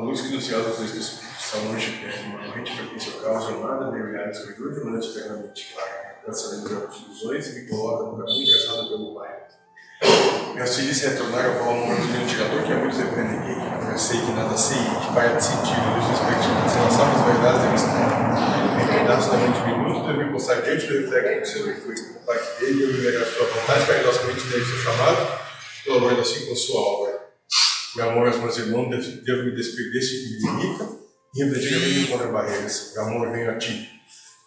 A luz que nos céus os dois do Espírito hoje perto uma noite para quem seu causa amada, brilhar escuridão de noite eternamente clara. Cancelando grandes ilusões e me coloca no caminho traçado pelo Pai. Meus filhos retornaram ao amor do ventilador que a muitos eu reneguei. Eu sei que nada sei que para de sentir luz respectivas relação às verdades da mistério. Em pedaços da mente minuto, devo postar diante do reflexo do seu e fui o Pai dele eu viverei a sua vontade, caridosamente dele seu chamado, pelo amor assim com sua obra. Meu amor aos meus irmãos, devo me despedir deste que me limita e refletir a mim contra barreiras. Meu amor, venho a ti.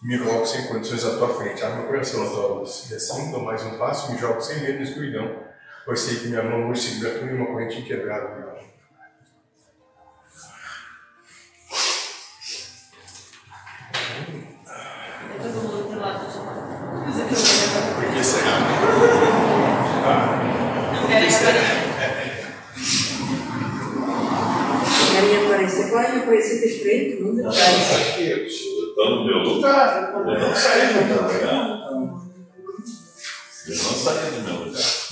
Me coloco sem condições à tua frente. Abre meu coração à tua luz. E assim, dou mais um passo e me jogo sem medo na escuridão, pois sei que minha mão hoje segura tu em uma corrente inquebrável. Por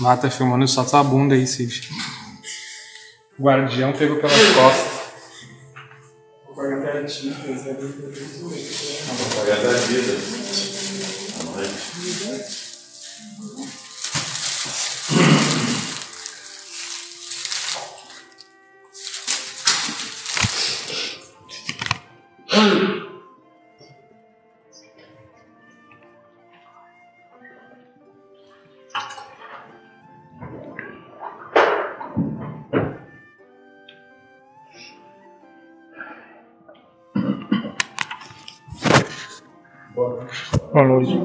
Mata filmando só tua bunda aí, Cid. O guardião pegou pelas costas. Boa noite.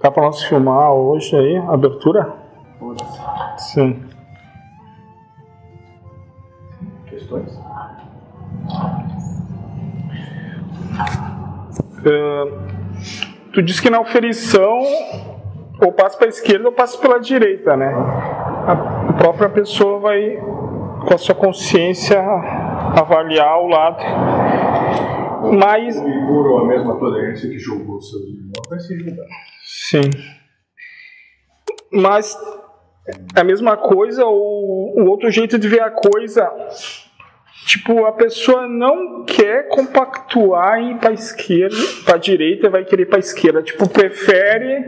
Dá pra nós filmar hoje aí, abertura? Sim. Questões? É, tu disse que na oferição ou passa para a esquerda ou passa pela direita, né? A própria pessoa vai, com a sua consciência, avaliar o lado. Mas, Por a mesma tolerância que julgou seus irmãos, vai se julgar. sim. Mas é a mesma coisa ou o outro jeito de ver a coisa. Tipo, a pessoa não quer compactuar e ir para esquerda, para direita, vai querer para esquerda. Tipo, prefere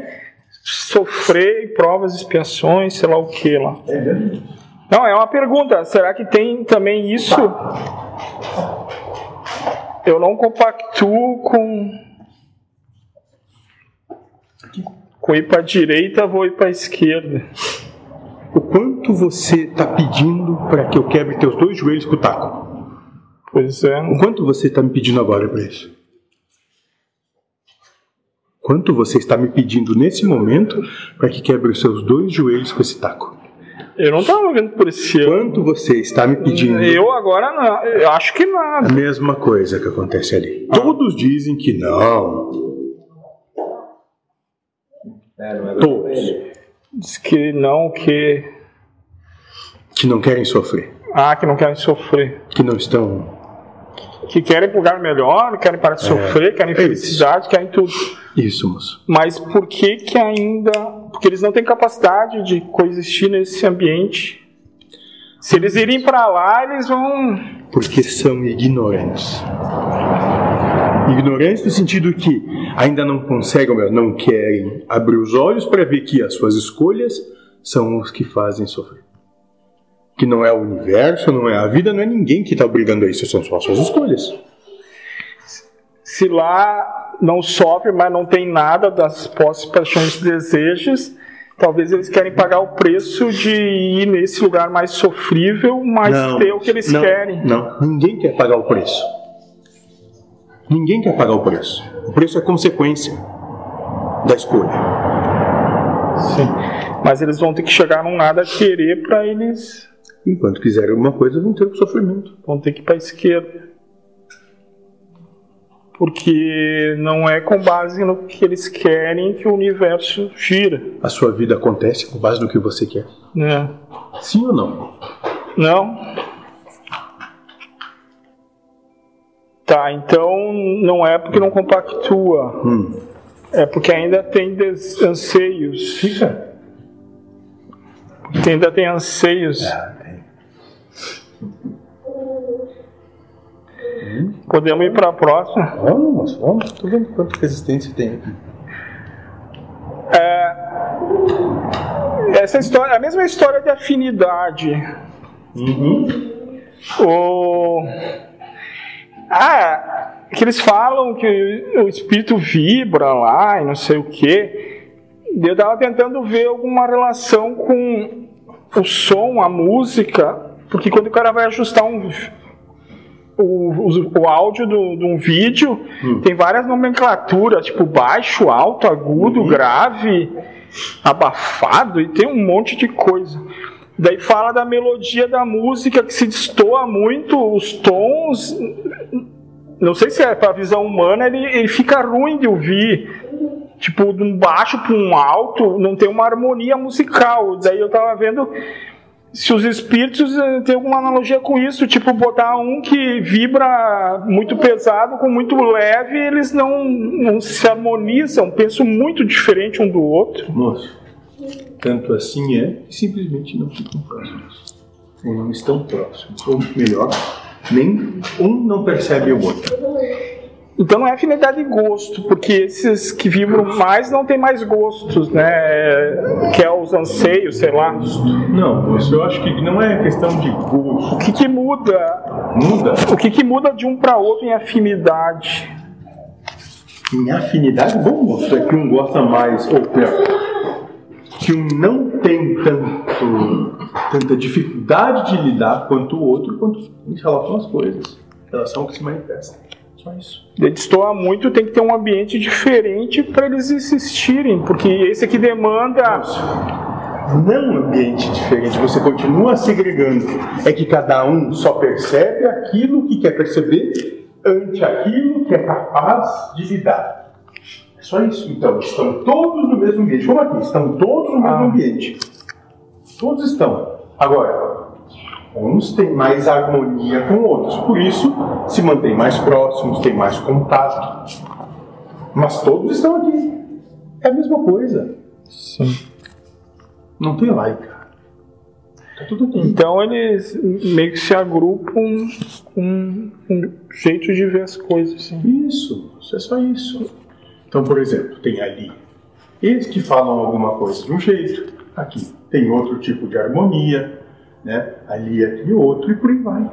sofrer provas, expiações, sei lá o que lá. Não, é uma pergunta. Será que tem também isso? Eu não compactuo com com ir para direita, vou ir para esquerda. O quanto você está pedindo para que eu quebre teus dois joelhos com o taco? Pois é. O quanto você está me pedindo agora para isso? Quanto você está me pedindo nesse momento para que quebre os seus dois joelhos com esse taco? Eu não estava vendo por esse ano. Quanto você está me pedindo? Eu agora não. Eu acho que A nada. mesma coisa que acontece ali. Todos dizem que não. Todos. Diz que não, que. Que não querem sofrer. Ah, que não querem sofrer. Que não estão. Que querem um lugar melhor, querem parar de sofrer, querem é isso. felicidade, querem tudo. Isso, moço. Mas por que que ainda. Porque eles não têm capacidade de coexistir nesse ambiente. Se eles irem para lá, eles vão. Porque são ignorantes. Ignorantes no sentido que ainda não conseguem, não querem abrir os olhos para ver que as suas escolhas são os que fazem sofrer. Que não é o universo, não é a vida, não é ninguém que está obrigando a isso, são só as suas escolhas. Se lá não sofre, mas não tem nada das posses, paixões e desejos, talvez eles querem pagar o preço de ir nesse lugar mais sofrível, mas ter o que eles não, querem. Não, ninguém quer pagar o preço. Ninguém quer pagar o preço. O preço é consequência da escolha. Sim. Mas eles vão ter que chegar num nada a querer para eles Enquanto quiserem alguma coisa, vão ter o sofrimento. vão ter que ir para a esquerda. Porque não é com base no que eles querem que o universo gira. A sua vida acontece com base no que você quer. Né? Sim ou não? Não? Tá, então não é porque não compactua. Hum. É porque ainda tem des- anseios. Fica. Porque ainda tem anseios. Ah, tem. Podemos ir para a próxima. Vamos, vamos. Tô vendo quanta resistência tem aqui. Essa história, a mesma história de afinidade. O... Ah, que eles falam que o espírito vibra lá e não sei o quê. Eu estava tentando ver alguma relação com o som, a música, porque quando o cara vai ajustar um, o, o, áudio do- de um vídeo, tem várias nomenclaturas, tipo baixo, alto, agudo, grave, abafado, e tem um monte de coisa. Daí fala da melodia da música que se destoa muito, os tons. Não sei se é para a visão humana, ele, ele fica ruim de ouvir. Tipo, de um baixo para um alto, não tem uma harmonia musical. Daí eu tava vendo se os espíritos eh, têm alguma analogia com isso, tipo botar um que vibra muito pesado com muito leve, eles não, não se harmonizam, pensam muito diferente um do outro. Moço, tanto assim é que simplesmente não ficam próximos. Ou não estão próximos. Ou melhor, nem um não percebe o outro. Então não é afinidade de gosto, porque esses que vibram mais não tem mais gostos, né? Que é os anseios, sei lá. Não, isso eu acho que não é questão de gosto. O que, que muda? Muda. O que, que muda de um para outro em afinidade? Em afinidade, bom moço, é que um gosta mais, ou pior, que um não tem tanto, tanta dificuldade de lidar quanto o outro, quanto em relação às coisas, em relação ao que se manifesta. Só isso. Ele destoa muito, tem que ter um ambiente diferente para eles existirem, porque esse aqui demanda. Não ambiente diferente, você continua segregando. É que cada um só percebe aquilo que quer perceber ante aquilo que é capaz de lidar. É só isso. Então, estão todos no mesmo ambiente. Como aqui, estão todos no mesmo Ah. ambiente. Todos estão. Agora, uns têm mais harmonia com outros, por isso se mantêm mais próximos, têm mais contato. Mas todos estão aqui. É a mesma coisa. Sim. Não tem laica. Tá tudo aqui. Então eles meio que se agrupam com um jeito de ver as coisas. Assim. Isso, isso é só isso. Então, por exemplo, tem ali eles que falam alguma coisa de um jeito, aqui tem outro tipo de harmonia, né? Ali, aqui outro, e por aí vai.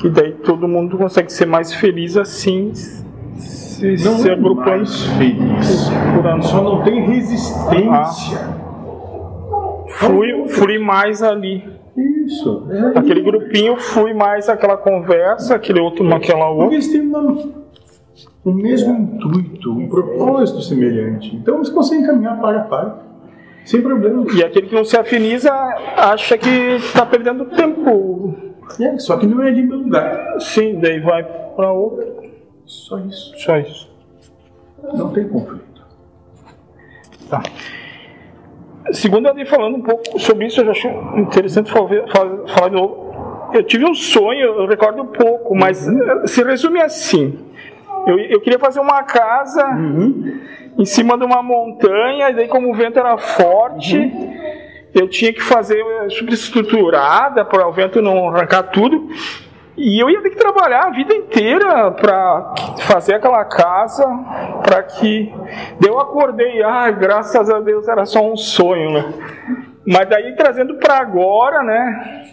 Que daí todo mundo consegue ser mais feliz assim, se, Não se é agrupando mais feliz, por ano. só não tem resistência. Flui, flui mais ali. Isso. é Aquele grupinho flui mais aquela conversa, aquele outro naquela Porque outra. eles têm uma- o mesmo intuito, um propósito semelhante. Então eles conseguem caminhar para a par, sem problema. E aquele que não se afiniza acha que está perdendo tempo. É, só que não é ali meu lugar. Sim, daí vai para outro. Só isso. Só isso. Não tem conflito. Tá. Segundo andei falando um pouco sobre isso, eu já achei interessante falar, de novo. Eu tive um sonho, eu recordo um pouco, mas eh, se resume assim. Eu, eu queria fazer uma casa em cima de uma montanha, e daí como o vento era forte, eu tinha que fazer eh, superestruturada para o vento não arrancar tudo. E eu ia ter que trabalhar a vida inteira para fazer aquela casa, para que. Eu acordei, ah, graças a Deus era só um sonho, né? Mas daí trazendo para agora, né?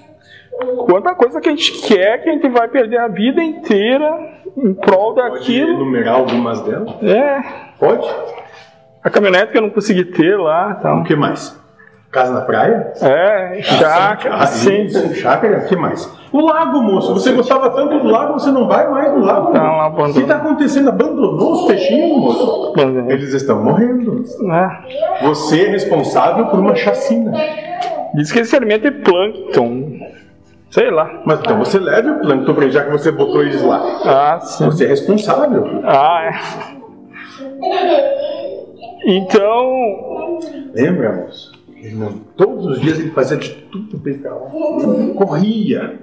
Quanta coisa que a gente quer que a gente vai perder a vida inteira em prol Pode daquilo. enumerar algumas delas? É, Pode? a caminhonete que eu não consegui ter lá, O tal. que mais? Casa na praia? É, chácara, Ah, sim. Chácara? O que mais? O lago, moço. Você gostava tanto do lago, você não vai mais no lago? Tá lá O que está acontecendo? Abandonou os peixinhos, moço? Eles estão morrendo. né? Você é responsável por uma chacina. Diz que esse alimento é plâncton. Sei lá. Mas então você leva o plâncton pra ele, já que você botou eles lá. Ah, sim. Você é responsável. Ah, é. Então, Lembra, moço? Todos os dias ele fazia de tudo pra lá. Corria.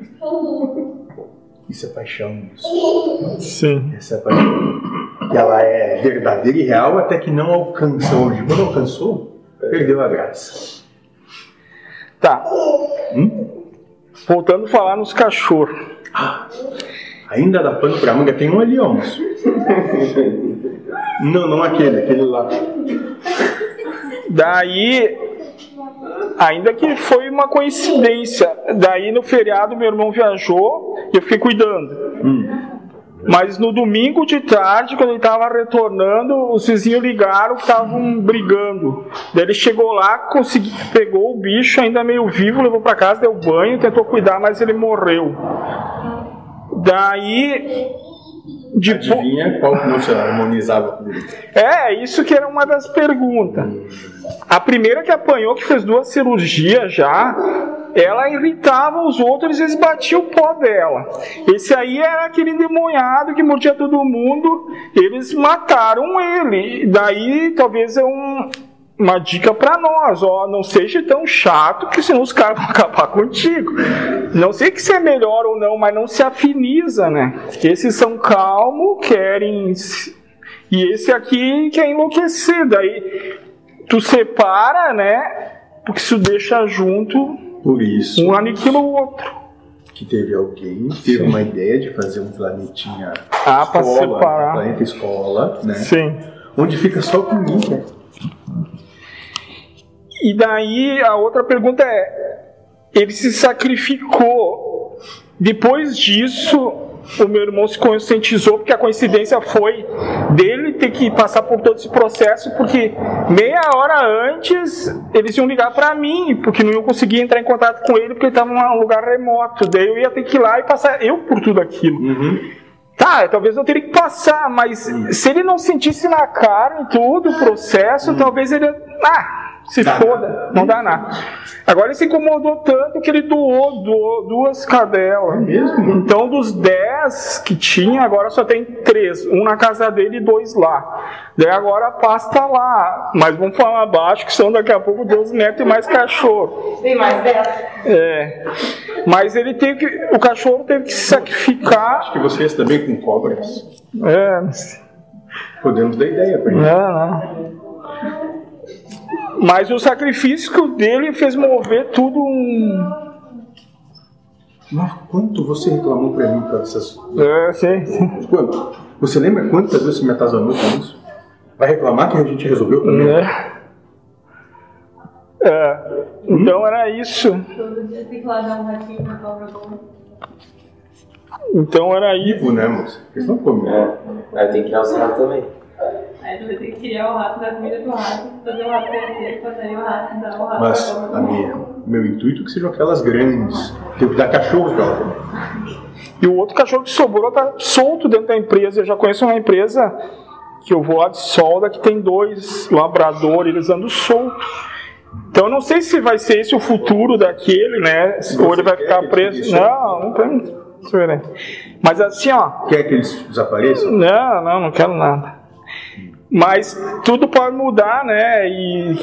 Isso é paixão, moço. sim. Essa é paixão. E ela é verdadeira e real até que não alcança hoje. Quando alcançou, Perdeu a graça. Tá. Voltando a falar nos cachorros. Ainda dá pano pra manga, tem um ali, ó. Não, não aquele, aquele lá. Daí, ainda que foi uma coincidência, daí no feriado meu irmão viajou e eu fiquei cuidando. Mas no domingo de tarde, quando ele estava retornando, os vizinhos ligaram que estavam brigando. Daí ele chegou lá, consegui, pegou o bicho, ainda meio vivo, levou para casa, deu banho, tentou cuidar, mas ele morreu. Daí, depois, Adivinha qual que não se harmonizava com ele? é, isso que era uma das perguntas. A primeira que apanhou, que fez duas cirurgias já, ela irritava os outros e eles batiam o pó dela. Esse aí era aquele endemoniado que mordia todo mundo, eles mataram ele. Daí talvez é um- uma dica pra nós, ó, não seja tão chato que senão os caras vão acabar contigo. Não sei que se é melhor ou não, mas não se afiniza, né? Esses são calmos, querem e esse aqui quer enlouquecer. Daí tu separa, né? Porque se tu deixa junto, Por isso um aniquila o outro. que teve alguém que teve uma ideia de fazer um planetinha Ah, pra escola, separar. um planeta escola, né? Sim. Onde fica só com ninja. E daí a outra pergunta é: ele se sacrificou. Depois disso, o meu irmão se conscientizou, porque a coincidência foi dele ter que passar por todo esse processo, porque meia hora antes eles iam ligar para mim, porque não iam conseguir entrar em contato com ele, porque ele estava num lugar remoto. Daí eu ia ter que ir lá e passar eu por tudo aquilo. Tá, talvez eu teria que passar, mas se ele não sentisse na carne tudo o processo, talvez ele. Ah, se foda, não dá nada. Agora ele se incomodou tanto que ele doou, doou duas cadelas. mesmo? Então dos dez que tinha, agora só tem três. Um na casa dele e dois lá. Daí agora a paz tá lá. Mas vamos falar abaixo, que são daqui a pouco Deus mete mais cachorro. Tem mais dessa? É. Mas ele teve que. O cachorro teve que se sacrificar. Acho que vocês também com cobras. É, Podemos dar ideia pra ele. Não, não. Mas o sacrifício dele fez mover tudo um. Mas quanto você reclamou pra mim com essas. É, sim, sim. Quanto? Você lembra quantas vezes você me atazanou com isso? Vai reclamar que a gente resolveu também? É. É. Então era isso. Todo dia tem que lá dar um ratinho pra cobra como. Então era isso. Vivo, né, moça? Eles não comem. É, aí tem que ratos também. Aí tu vai ter que criar o rato da comida do rato, fazer o rato crescer, fazer o rato, dar o rato Mas pra a minha, meu intuito é que sejam aquelas grandes. Tem que dar cachorro pra ela também. E o outro cachorro que sobrou tá solto dentro da empresa. Eu já conheço uma empresa que eu vou lá de solda que tem dois labradores, eles andam soltos. Então eu não sei se vai ser esse o futuro daquele, né? Ou ele vai ficar preso. Não, não tem. Ver. Mas assim, ó. Quer que eles desapareçam? Não, não, não quero nada. Mas tudo pode mudar, né? E,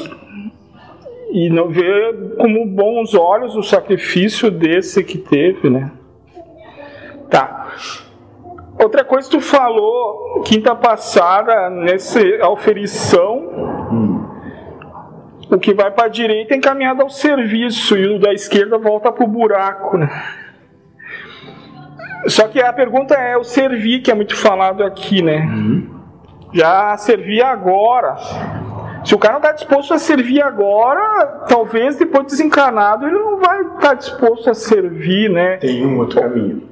e não ver como bons olhos o sacrifício desse que teve, né? Tá. Outra coisa que tu falou quinta passada, nessa auferição, o que vai para a direita é encaminhado ao serviço e o da esquerda volta para o buraco, né? Só que a pergunta é o servir, que é muito falado aqui, né? Já servir agora. Se o cara não está disposto a servir agora, talvez depois desencarnado ele não vai estar disposto a servir, né? Tem um outro caminho.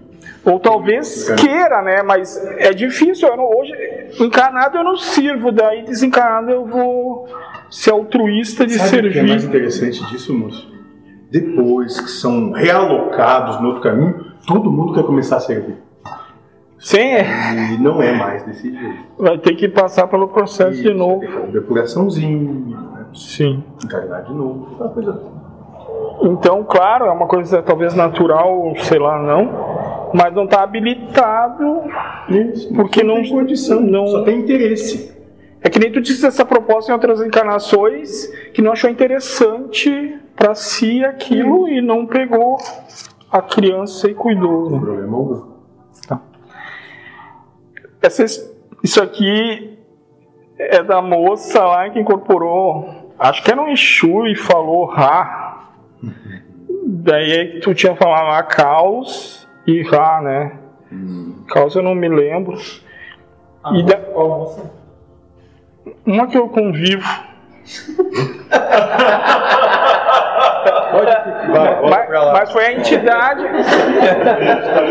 Ou talvez queira, né? Mas é difícil. Não- hoje, encarnado eu não sirvo, daí desencarnado eu vou ser altruísta de Sabe o que é mais servir. interessante disso, moço? Depois que são realocados no outro caminho, todo mundo quer começar a servir. Sim, é. E não é mais desse jeito. vai ter que passar pelo processo de novo. Depuraçãozinho, né? Sim. encarnar de novo, aquela coisa. Então, claro, é uma coisa talvez natural, sei lá, não, mas não está habilitado Isso, porque não, tem condição, não só tem interesse. É que nem tu disse essa proposta em outras encarnações que não achou interessante para si aquilo e não pegou a criança e cuidou. né? Problema algum. Essa, isso aqui é da moça lá que incorporou acho que era um Exu e falou Ra. Daí é que tu tinha falado lá caos e Ra, né? Caos eu não me lembro. E da- uma que eu convivo. mas, mas foi a entidade.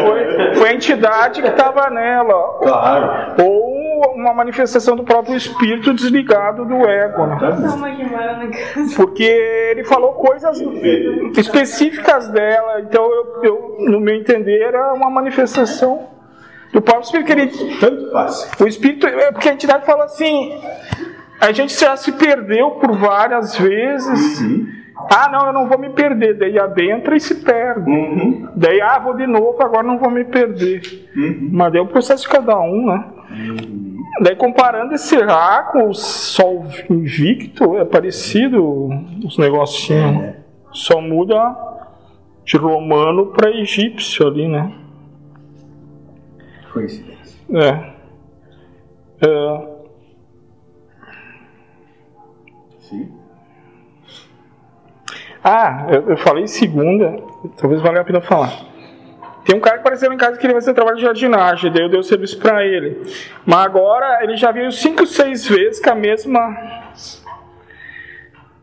foi, foi a entidade que estava nela. Claro. Ou uma manifestação do próprio espírito desligado do ego. Né? Porque ele falou coisas específicas dela, então eu, eu, no meu entender era uma manifestação do próprio espírito que ele Tanto faz. o espírito, é porque a entidade fala assim: a gente já se perdeu por várias vezes. Ah, não, eu não vou me perder. Daí adentra e se perde. Uhum. Daí, ah, vou de novo, agora não vou me perder. Mas daí é o processo de cada um, né? Daí comparando esse Ra com o Sol Invicto, é parecido os negocinhos. né? Só muda de romano para egípcio ali, né? Coincidência. É. É, Sim. Ah, eu, eu falei segunda, talvez valha a pena falar. Tem um cara que apareceu em casa que ele vai fazer trabalho de jardinagem, daí eu dei o serviço pra ele. Mas agora ele já veio cinco, seis vezes com a mesma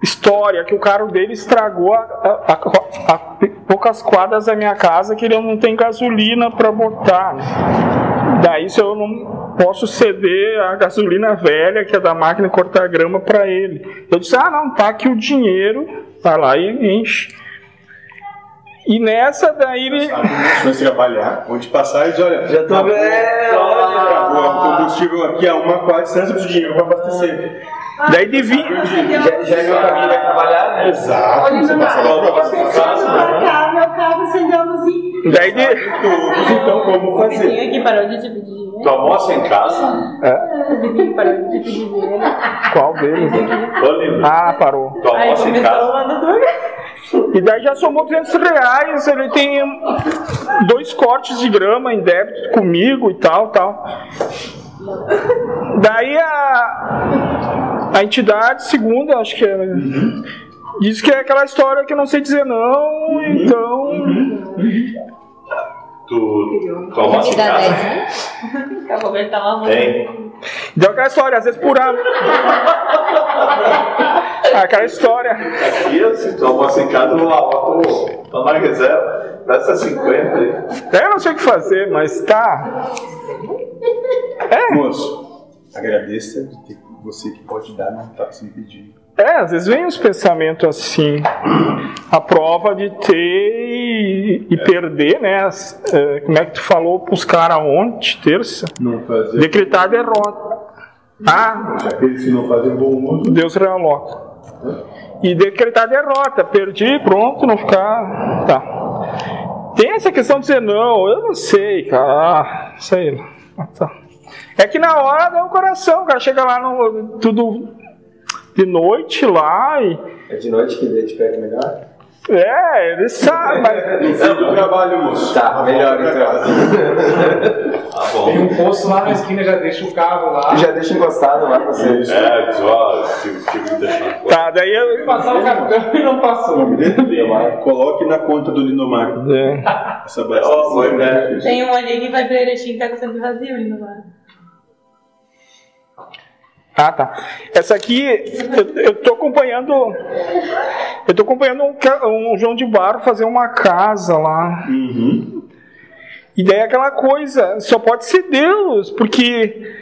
história, que o carro dele estragou a, a- a- a poucas quadras da minha casa que ele não tem gasolina pra botar. né? Daí se eu não posso ceder a gasolina velha, que é da máquina cortar grama, pra ele. Eu disse, ah não, tá aqui o dinheiro, vai lá e enche. E nessa daí ele. Vai trabalhar, onde passar e diz, olha, Já tô vendo. acabou o combustível aqui a uma quadra de distância, de dinheiro para abastecer. Daí de vir. Já, já é meu caminho vai trabalhar, né? Exato. Você passa lá para abastecer. Marcar meu carro, acendeu a luzinha. Daí de. Todos, então, como O fazer? vizinho aqui parou de pedir dinheiro. Tu almoça em casa? O vizinho parou de pedir dinheiro. Qual deles? Ah, parou. tu almoça em casa? casa. E daí já somou 200 reais. Ele tem dois cortes de grama em débito comigo e tal, tal. Daí a, a entidade, segunda, acho que é. Diz que é aquela história que eu não sei dizer não, então. Tu, tu almoça em casa? A Roberta tá lavando. Tem. Deu aquela história, às vezes por ano. aquela história. Aqui, se tu almoça em casa, eu vou lavar tu. Toma reserva. Dessa 50 aí. Eu não sei o que fazer, mas tá. Moço, agradeça de ter você que pode dar, não está se pedindo. É, às vezes vem uns pensamentos assim. A prova de ter e, perder, né? É, como é que tu falou pros caras ontem, terça? Não fazer. Decretar derrota. Ah, Aqueles que não fazem bom uso. Deus realoca. E decretar derrota. Perdi, pronto, não ficar. Tá. Tem essa questão de dizer não, eu não sei, cara. Ah, sei. Tá. É que na hora dá o coração, o cara chega lá no. Tudo de noite lá e. É de noite que ele te pega melhor? É, ele sabe, mas. No fim do trabalho, moço. Tá, melhor então. Tá bom. Tem um posto lá na esquina, já deixa o carro lá. Já deixa encostado lá pra você. É, tive, tive que deixar. Tá, daí eu. Passar o cartão e não passou. Coloque na conta do Linomar. É. Essa Ó, foi, né? Tem um ali que vai pra Erechim que tá com sempre vazio bar. Ah, tá. Essa aqui, eu, tô acompanhando. Eu tô acompanhando um, um João de Barro fazer uma casa lá. Uhum. E daí é aquela coisa, só pode ser Deus, porque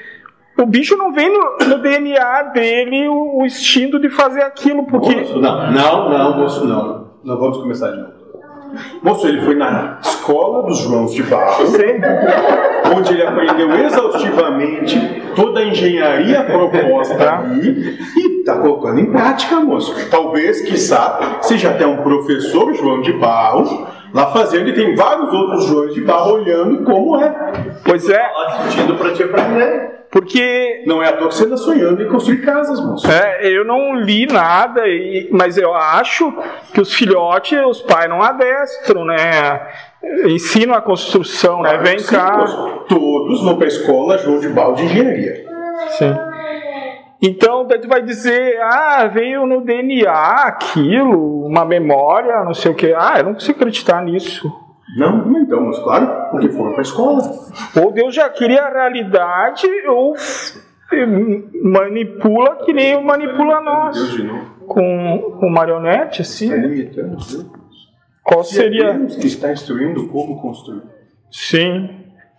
o bicho não vem no, no DNA dele o, o instinto de fazer aquilo, porque. Moço, não, não, não, moço, não. Não vamos começar de novo. Moço, ele foi na escola dos Joãos de Barro, onde ele aprendeu exaustivamente toda a engenharia proposta ali e está colocando em prática, moço. Talvez, quiçá, seja até um professor João de Barro lá fazendo e tem vários outros Joões de Barro olhando como é. Pois é, Tá sentindo pra te aprender. Porque Não é à toa que você anda sonhando em construir casas, moço. É, eu não li nada, e- mas eu acho que os filhotes, os pais não adestram, né? Ensinam a construção, né? Vem Sim, cá. Todos vão para a escola João de Barro de Engenharia. Sim. Então, tu vai dizer, ah, veio no DNA aquilo, uma memória, não sei o que. Ah, eu não consigo acreditar nisso. Não, não então, mas claro, porque foram pra escola. Ou Deus já cria a realidade, ou manipula que nem manipula Deus nós. Com, com marionete, assim. Está limitando Deus. Qual é seria. Deus que está instruindo como construir. Sim,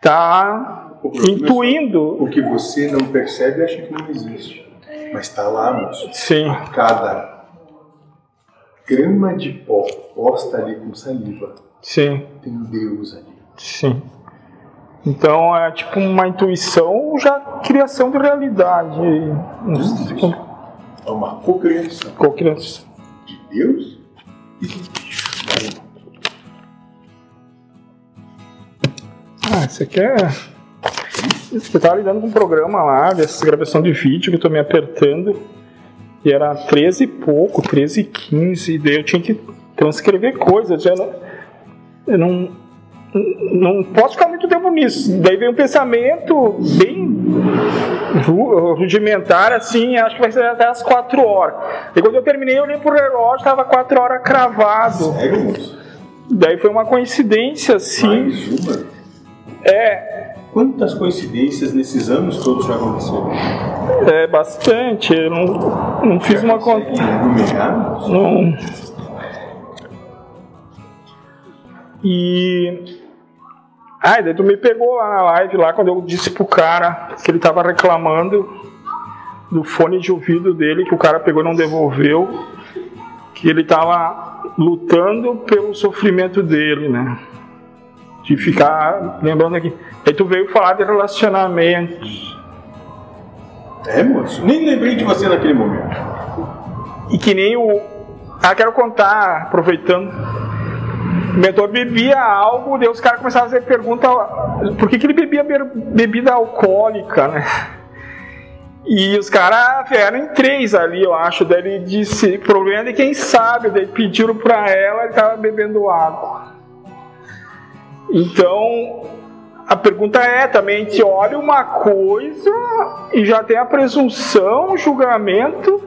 tá O problema é intuindo. O que você não percebe acha que não existe. Mas está lá, moço. Sim, Cada grama de pó posta ali com saliva sim, tem Deus ali. sim. Então é tipo uma intuição, já criação de realidade. É uma cocriação Qual criação? de Deus e de bicho. Ah, isso aqui é. Eu tava lidando com um programa lá, dessa gravação de vídeo que eu tô me apertando. E era 13 e pouco, 13 e 15. E daí eu tinha que transcrever coisas. Eu não, eu não, não posso ficar muito tempo nisso. Daí veio um pensamento bem ru- rudimentar, assim, acho que vai ser até as 4 horas. E quando eu terminei, eu olhei pro relógio, tava 4 horas cravado. Sério? Daí foi uma coincidência, assim. Mais uma? É, Quantas coincidências nesses anos todos já aconteceram? É bastante. Eu não, não fiz uma conta. Não. E. Ai, daí tu me pegou lá na live, lá quando eu disse pro cara que ele tava reclamando do fone de ouvido dele, que o cara pegou e não devolveu, que ele tava lutando pelo sofrimento dele, né? De ficar lembrando aqui. Aí tu veio falar de relacionamentos. É, moço? Nem lembrei de você naquele momento. E que nem o. Ah, quero contar, aproveitando. O mentor bebia algo, daí os caras começaram a fazer pergunta por que, que ele bebia bebida alcoólica, né? E os caras vieram em três ali, eu acho. Daí ele disse, problema de quem sabe, daí pediram pra ela, ele tava bebendo água. Então, a pergunta é também, a gente olha uma coisa e já tem a presunção, o julgamento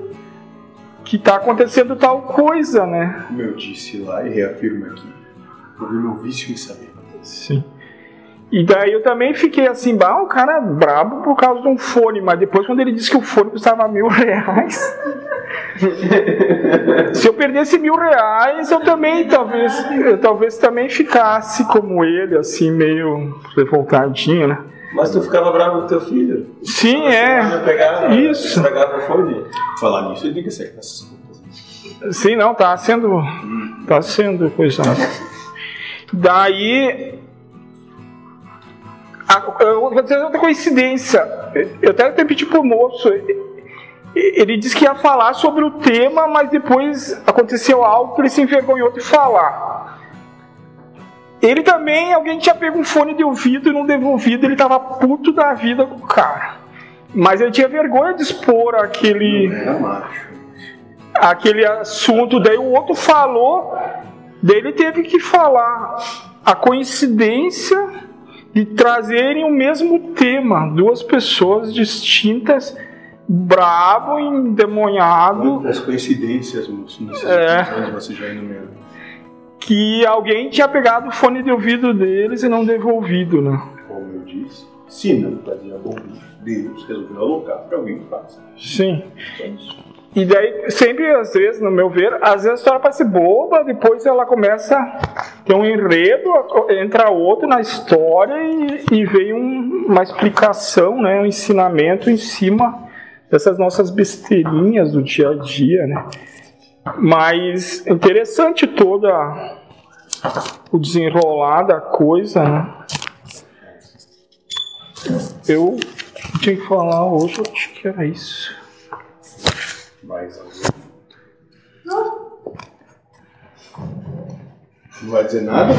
que está acontecendo tal coisa, né? Como eu disse lá e reafirmo aqui, problema é o vício em saber. Sim. E daí eu também fiquei assim, bah, o cara é brabo por causa de um fone, mas depois quando ele disse que o fone custava mil reais. Se eu perdesse mil reais, eu também talvez, eu talvez também ficasse como ele, assim, meio revoltadinho, né? Mas tu ficava bravo com teu filho? Sim, é. pegar, Isso. estragava o fone? Falar nisso, que certo nessas contas. Sim, não, tá sendo. Tá sendo coisa. Daí. a- Eu vou dizer outra coincidência. Eu até pedi pro moço. Ele disse que ia falar sobre o tema, mas depois aconteceu algo que ele se envergonhou de falar. Ele também, alguém tinha pego um fone de ouvido e não devolvido, ele tava puto da vida com o cara. Mas ele tinha vergonha de expor aquele Era macho. aquele assunto, daí o outro falou, daí ele teve que falar a coincidência de trazerem o mesmo tema, duas pessoas distintas, bravo, endemoniado, Quantas coincidências, moço, É. você já enumerou. que alguém tinha pegado o fone de ouvido deles e não devolvido, né? Como eu disse, se não fazia bom Deus resolveu alocar para alguém que faça. Sim. Só isso. E daí, sempre, às vezes, no meu ver, às vezes a história parece boba, depois ela começa a ter um enredo, entra outro na história e, e vem um- uma explicação, né, um ensinamento em cima dessas nossas besteirinhas do dia a dia, né. Mas interessante toda o desenrolar da coisa, né. Eu tinha que falar hoje, acho que era isso. Mais alguém? Não vai dizer nada?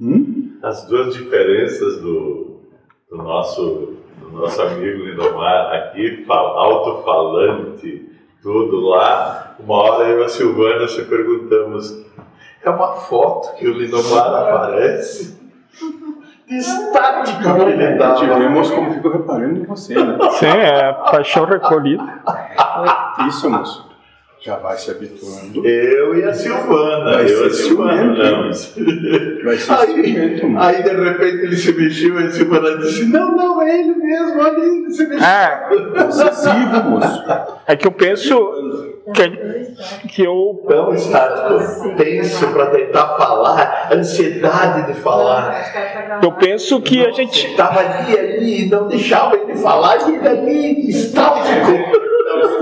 Hum? As duas diferenças do, do nosso, do nosso amigo Lindomar aqui, fal- alto-falante, tudo lá, uma hora eu e a Silvana se perguntamos, é uma foto que o Lindomar aparece? Estático que ele. Tivemos como ficou reparando em você, né? Sim, é paixão recolhida. Isso, moço. Já vai se habituando. Eu e a Silvana. Vai eu e a ser Silvana. ciumento. Vai ser Aí, ciumento, moço. aí de repente ele se mexeu e a Silvana disse: Não, não, é ele mesmo, olha ele, se mexeu. É, Possessivo, moço. é que eu penso que, que eu. Tão estático, tenso para tentar falar, ansiedade de falar. Eu penso que a gente. Estava ali, ali, e não deixava ele falar, e ele ali, estático.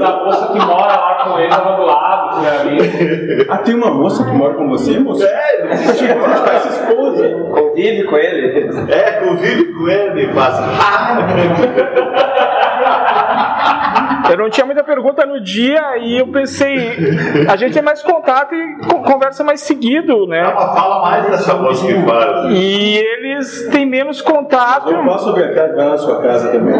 A moça que mora lá com ele tava do lado, ali. Ah, tem uma moça que mora com você, moço? É, ele disse, Essa esposa. Convive com ele. é, convive com ele, faz. Eu não tinha muita pergunta no dia e eu pensei, a gente tem mais contato e co- conversa mais seguido, né? Ela fala mais dessa moça que faz. E eles têm menos contato. Eu a casa, vai na sua casa também.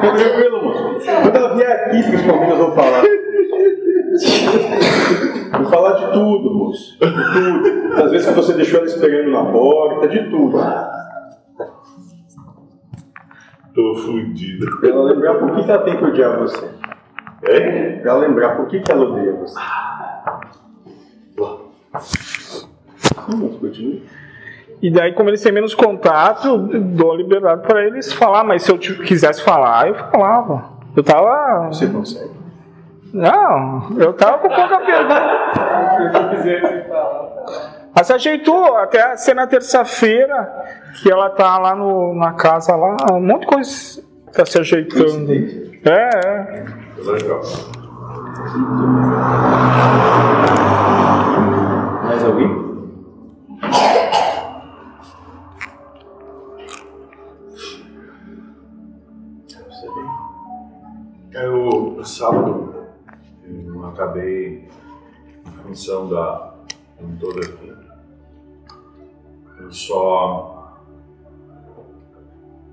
Fica tranquilo, moço. Quando ela vier aqui, principalmente, nós vamos falar. Vou falar de tudo, moço. De tudo. Das vezes que você deixou ela esperando na porta, de tudo. Tô fudido. Pra ela lembrar por que, que ela tem que odiar você. Hein? Pra ela lembrar por que, que ela odeia você. Vamos, continue. E daí, como eles têm menos contato, dou liberdade para eles falar. Mas se eu quisesse falar, eu falava. Eu tava. Você consegue. Não, eu tava com pouca pergunta. Se eu quisesse falar. Mas se ajeitou, até ser na terça-feira, que ela tá lá no, na casa lá, um monte de coisa tá se ajeitando. É, é. Legal. Mais alguém? Eu, sábado, eu acabei, em função da em toda aqui, eu só,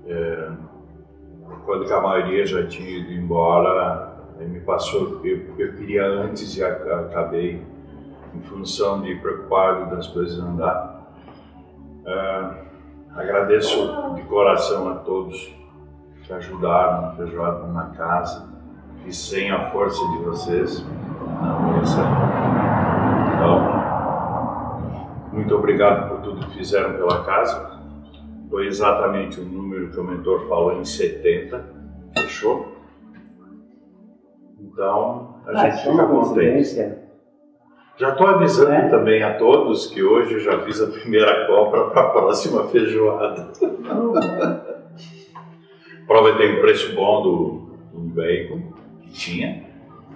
é, quando que a maioria já tinha ido embora, me passou, eu, eu queria antes e acabei, em função de preocupado das coisas andar. É, agradeço de coração a todos que ajudaram na feijoada na casa e sem a força de vocês não ia sair. Então, muito obrigado por tudo que fizeram pela casa. Foi exatamente o número que o mentor falou em 70, fechou? Então, a gente fica contente. Já estou avisando também a todos que hoje eu já fiz a primeira compra para a próxima feijoada. Aproveitei o preço bom do, do bacon que tinha,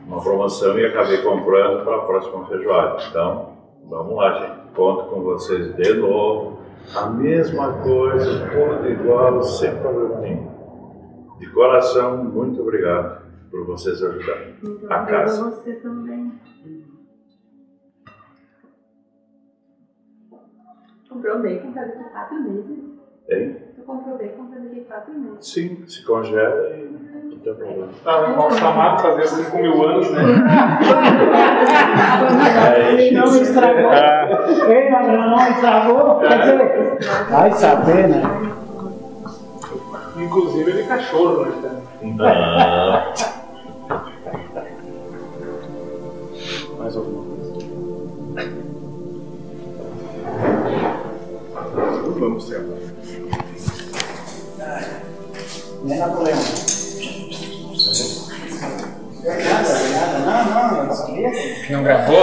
uma promoção e acabei comprando para a próxima feijoada. Então, vamos lá, gente. Conto com vocês de novo. A mesma coisa, tudo igual, sem problema nenhum. De coração, muito obrigado por vocês ajudarem. Muito A casa. a você também. Comprou bacon para daqui quatro meses. Hein? Eu comprou bacon para daqui quatro meses. Sim, se congela e problema. Ah, o nosso amado fazia 5 mil anos, né? Ele não estragou. Ei, mas não estragou. Quer dizer, vai saber, né? Inclusive ele é cachorro, né? Ah, Mais alguma coisa? Vamos nada. Não, não, eu sabia. Não gravou?